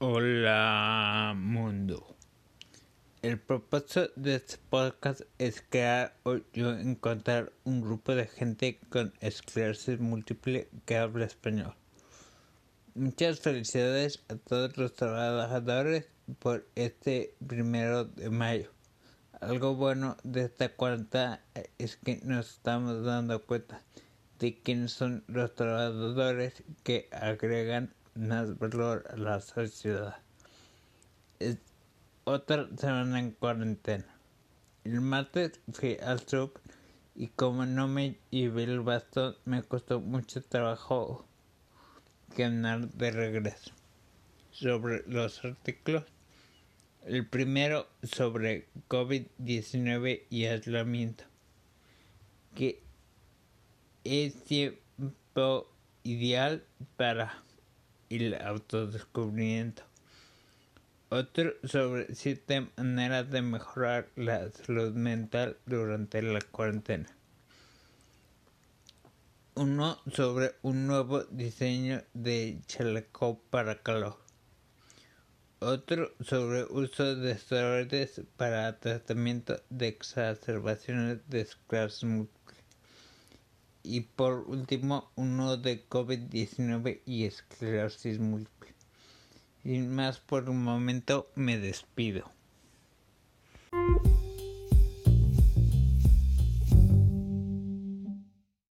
Hola mundo. El propósito de este podcast es crear o yo encontrar un grupo de gente con esclerosis múltiple que habla español. Muchas felicidades a todos los trabajadores por este primero de mayo. Algo bueno de esta cuarta es que nos estamos dando cuenta de quiénes son los trabajadores que agregan más valor a la sociedad. Es otra semana en cuarentena. El martes fui al sub y como no me llevé el bastón me costó mucho trabajo ganar de regreso. Sobre los artículos el primero sobre COVID-19 y aislamiento, que es tiempo ideal para el autodescubrimiento. Otro sobre siete maneras de mejorar la salud mental durante la cuarentena. Uno sobre un nuevo diseño de chaleco para calor otro sobre uso de esteroides para tratamiento de exacerbaciones de múltiple. Y por último, uno de COVID-19 y esclerosis múltiple. Sin más por un momento, me despido.